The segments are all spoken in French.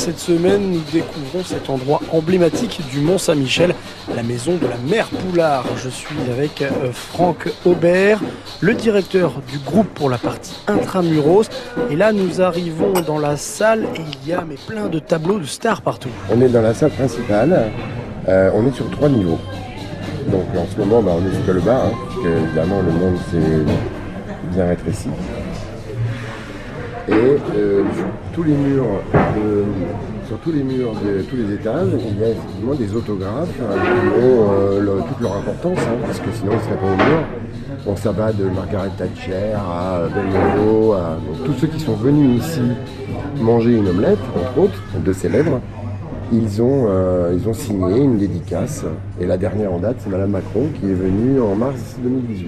Cette semaine, nous découvrons cet endroit emblématique du Mont Saint-Michel, la maison de la mère Poulard. Je suis avec euh, Franck Aubert, le directeur du groupe pour la partie intramuros. Et là, nous arrivons dans la salle et il y a mais plein de tableaux de stars partout. On est dans la salle principale. Euh, on est sur trois niveaux. Donc en ce moment, bah, on est jusqu'à le bas, hein, évidemment le monde s'est bien rétréci. Et euh, tous les murs, de, sur tous les murs de tous les étages, il y a effectivement des autographes qui ont euh, le- toute leur importance, hein, parce que sinon ils ne seraient pas au mur. Ça va de Margaret Thatcher à Belmondo, à donc, tous ceux qui sont venus ici manger une omelette, entre autres, de célèbres. Ils ont, euh, ils ont signé une dédicace. Et la dernière en date, c'est Madame Macron qui est venue en mars 2018.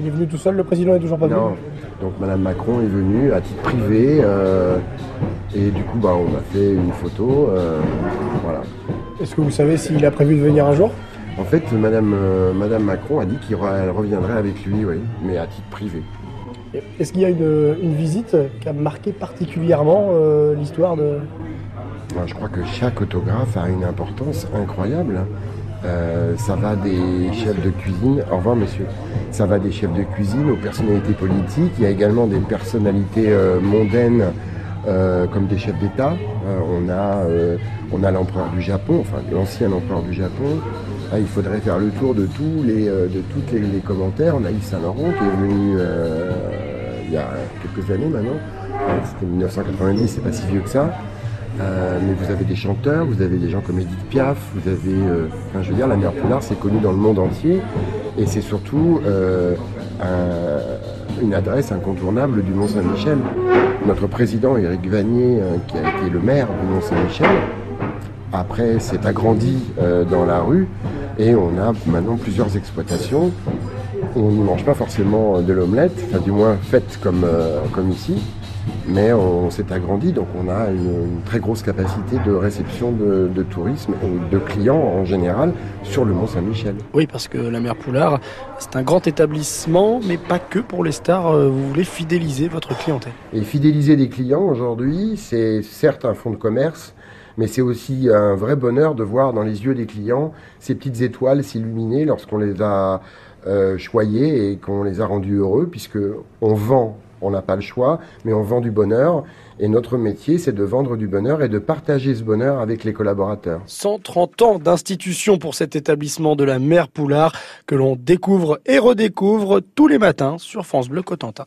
Il est venu tout seul, le président est toujours pas Non. Donc Madame Macron est venue à titre privé. euh, et du coup, bah, on a fait une photo. euh, voilà. Est-ce que vous savez s'il a prévu de venir un jour? En fait, Madame, euh, Madame Macron a dit qu'elle reviendrait avec lui, oui, mais à titre privé. Est-ce qu'il y a une, une visite qui a marqué particulièrement euh, l'histoire de... Je crois que chaque autographe a une importance incroyable. Euh, ça va des chefs de cuisine, au revoir monsieur, ça va des chefs de cuisine aux personnalités politiques, il y a également des personnalités euh, mondaines euh, comme des chefs d'État. Euh, on a, euh, a l'empereur du Japon, enfin l'ancien empereur du Japon. Là, il faudrait faire le tour de tous les, euh, de toutes les, les commentaires. On a Yves Saint Laurent qui est venu il y a quelques années maintenant. C'était 1990, c'est pas si vieux que ça. Mais vous avez des chanteurs, vous avez des gens comme Edith Piaf, vous avez, enfin, je veux dire, la mère Poulard, c'est connu dans le monde entier, et c'est surtout un- une adresse incontournable du Mont Saint-Michel. Notre président Éric Vanier, euh, qui a été le maire du Mont Saint-Michel, après s'est agrandi euh, dans la rue, et on a maintenant plusieurs exploitations. On ne mange pas forcément de l'omelette, enfin du moins faite comme, euh, comme ici, mais on s'est agrandi, donc on a une, une très grosse capacité de réception de, de tourisme et de clients en général sur le Mont Saint-Michel. Oui, parce que la mère Poulard, c'est un grand établissement, mais pas que pour les stars. euh, Vous voulez fidéliser votre clientèle. Et fidéliser des clients aujourd'hui, c'est certes un fonds de commerce, mais c'est aussi un vrai bonheur de voir dans les yeux des clients ces petites étoiles s'illuminer lorsqu'on les a euh, choyés et qu'on les a rendus heureux, puisque on vend, on n'a pas le choix, mais on vend du bonheur. Et notre métier, c'est de vendre du bonheur et de partager ce bonheur avec les collaborateurs. 130 ans d'institution pour cet établissement de la mère Poulard que l'on découvre et redécouvre tous les matins sur France Bleu Cotentin.